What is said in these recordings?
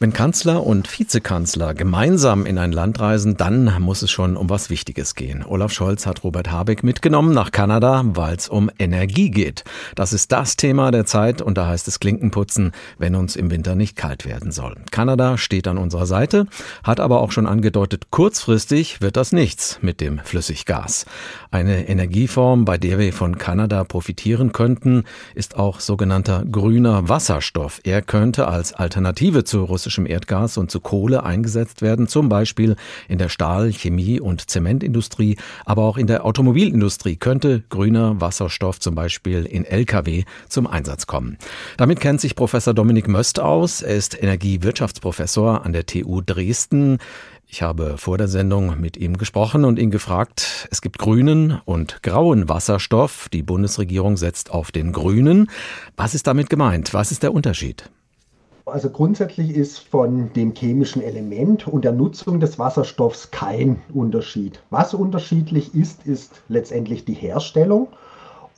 Wenn Kanzler und Vizekanzler gemeinsam in ein Land reisen, dann muss es schon um was Wichtiges gehen. Olaf Scholz hat Robert Habeck mitgenommen nach Kanada, weil es um Energie geht. Das ist das Thema der Zeit und da heißt es Klinkenputzen, wenn uns im Winter nicht kalt werden soll. Kanada steht an unserer Seite, hat aber auch schon angedeutet, kurzfristig wird das nichts mit dem Flüssiggas. Eine Energieform, bei der wir von Kanada profitieren könnten, ist auch sogenannter grüner Wasserstoff. Er könnte als Alternative zu russischem russischem Erdgas und zu Kohle eingesetzt werden, zum Beispiel in der Stahl-, Chemie- und Zementindustrie, aber auch in der Automobilindustrie könnte grüner Wasserstoff zum Beispiel in Lkw zum Einsatz kommen. Damit kennt sich Professor Dominik Möst aus. Er ist Energiewirtschaftsprofessor an der TU Dresden. Ich habe vor der Sendung mit ihm gesprochen und ihn gefragt, es gibt grünen und grauen Wasserstoff. Die Bundesregierung setzt auf den grünen. Was ist damit gemeint? Was ist der Unterschied? Also grundsätzlich ist von dem chemischen Element und der Nutzung des Wasserstoffs kein Unterschied. Was unterschiedlich ist, ist letztendlich die Herstellung.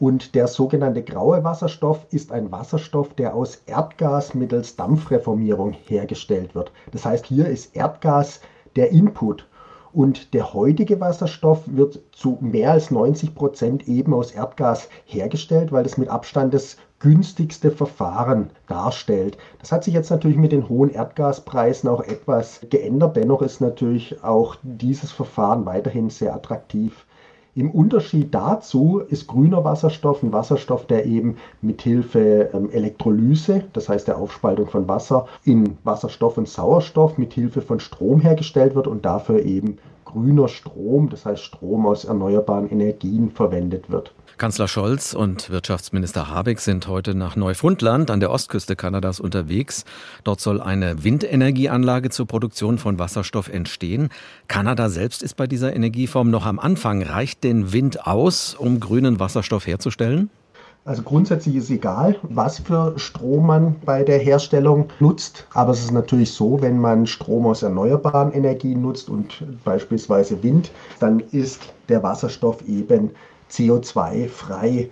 Und der sogenannte graue Wasserstoff ist ein Wasserstoff, der aus Erdgas mittels Dampfreformierung hergestellt wird. Das heißt, hier ist Erdgas der Input. Und der heutige Wasserstoff wird zu mehr als 90 Prozent eben aus Erdgas hergestellt, weil es mit Abstand das günstigste Verfahren darstellt. Das hat sich jetzt natürlich mit den hohen Erdgaspreisen auch etwas geändert. Dennoch ist natürlich auch dieses Verfahren weiterhin sehr attraktiv. Im Unterschied dazu ist grüner Wasserstoff ein Wasserstoff, der eben mithilfe ähm, Elektrolyse, das heißt der Aufspaltung von Wasser, in Wasserstoff und Sauerstoff mithilfe von Strom hergestellt wird und dafür eben grüner Strom, das heißt Strom aus erneuerbaren Energien verwendet wird. Kanzler Scholz und Wirtschaftsminister Habeck sind heute nach Neufundland an der Ostküste Kanadas unterwegs. Dort soll eine Windenergieanlage zur Produktion von Wasserstoff entstehen. Kanada selbst ist bei dieser Energieform noch am Anfang. Reicht den Wind aus, um grünen Wasserstoff herzustellen? Also grundsätzlich ist egal, was für Strom man bei der Herstellung nutzt. Aber es ist natürlich so, wenn man Strom aus erneuerbaren Energien nutzt und beispielsweise Wind, dann ist der Wasserstoff eben CO2-frei.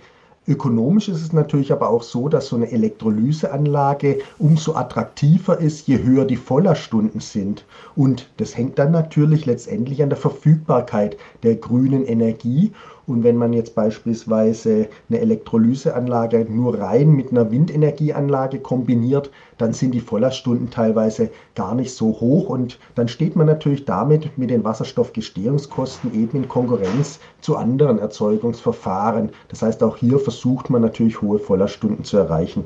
Ökonomisch ist es natürlich aber auch so, dass so eine Elektrolyseanlage umso attraktiver ist, je höher die Vollerstunden sind. Und das hängt dann natürlich letztendlich an der Verfügbarkeit der grünen Energie. Und wenn man jetzt beispielsweise eine Elektrolyseanlage nur rein mit einer Windenergieanlage kombiniert, dann sind die Vollerstunden teilweise gar nicht so hoch und dann steht man natürlich damit mit den Wasserstoffgestehungskosten eben in Konkurrenz zu anderen Erzeugungsverfahren. Das heißt, auch hier versucht man natürlich hohe Vollerstunden zu erreichen.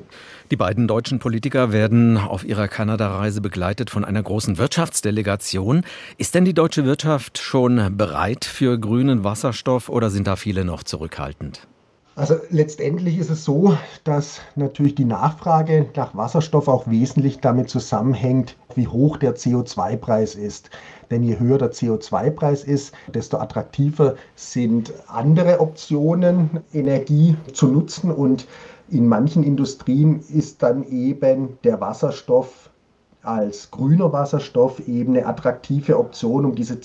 Die beiden deutschen Politiker werden auf ihrer Kanada-Reise begleitet von einer großen Wirtschaftsdelegation. Ist denn die deutsche Wirtschaft schon bereit für grünen Wasserstoff oder sind da viele noch zurückhaltend? Also letztendlich ist es so, dass natürlich die Nachfrage nach Wasserstoff auch wesentlich damit zusammenhängt, wie hoch der CO2-Preis ist. Denn je höher der CO2-Preis ist, desto attraktiver sind andere Optionen, Energie zu nutzen. Und in manchen Industrien ist dann eben der Wasserstoff als grüner Wasserstoff eben eine attraktive Option, um diese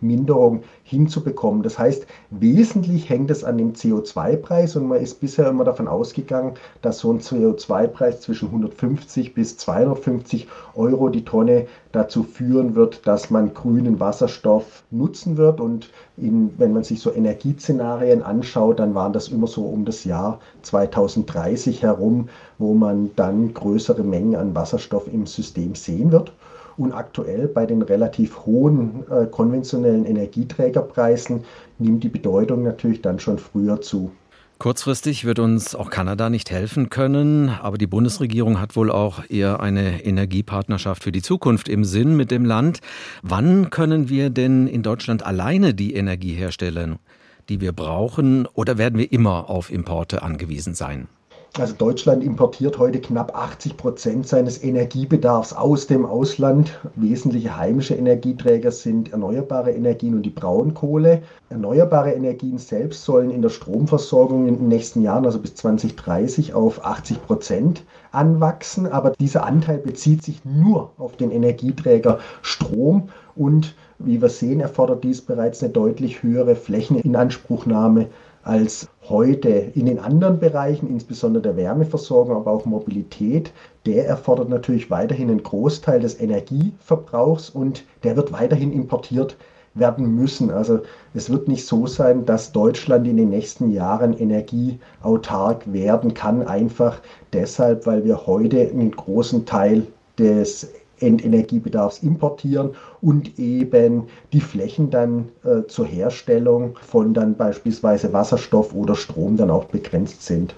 CO2-Minderung hinzubekommen. Das heißt, wesentlich hängt es an dem CO2-Preis und man ist bisher immer davon ausgegangen, dass so ein CO2-Preis zwischen 150 bis 250 Euro die Tonne dazu führen wird, dass man grünen Wasserstoff nutzen wird. Und in, wenn man sich so Energieszenarien anschaut, dann waren das immer so um das Jahr 2030 herum, wo man dann größere Mengen an Wasserstoff im System sehen wird. Und aktuell bei den relativ hohen äh, konventionellen Energieträgerpreisen nimmt die Bedeutung natürlich dann schon früher zu. Kurzfristig wird uns auch Kanada nicht helfen können, aber die Bundesregierung hat wohl auch eher eine Energiepartnerschaft für die Zukunft im Sinn mit dem Land. Wann können wir denn in Deutschland alleine die Energie herstellen, die wir brauchen, oder werden wir immer auf Importe angewiesen sein? Also Deutschland importiert heute knapp 80 Prozent seines Energiebedarfs aus dem Ausland. Wesentliche heimische Energieträger sind erneuerbare Energien und die Braunkohle. Erneuerbare Energien selbst sollen in der Stromversorgung in den nächsten Jahren, also bis 2030, auf 80 Prozent anwachsen. Aber dieser Anteil bezieht sich nur auf den Energieträger Strom und wie wir sehen, erfordert dies bereits eine deutlich höhere Flächeninanspruchnahme als heute in den anderen Bereichen, insbesondere der Wärmeversorgung, aber auch Mobilität, der erfordert natürlich weiterhin einen Großteil des Energieverbrauchs und der wird weiterhin importiert werden müssen. Also es wird nicht so sein, dass Deutschland in den nächsten Jahren energieautark werden kann, einfach deshalb, weil wir heute einen großen Teil des Endenergiebedarfs importieren und eben die Flächen dann äh, zur Herstellung von dann beispielsweise Wasserstoff oder Strom dann auch begrenzt sind.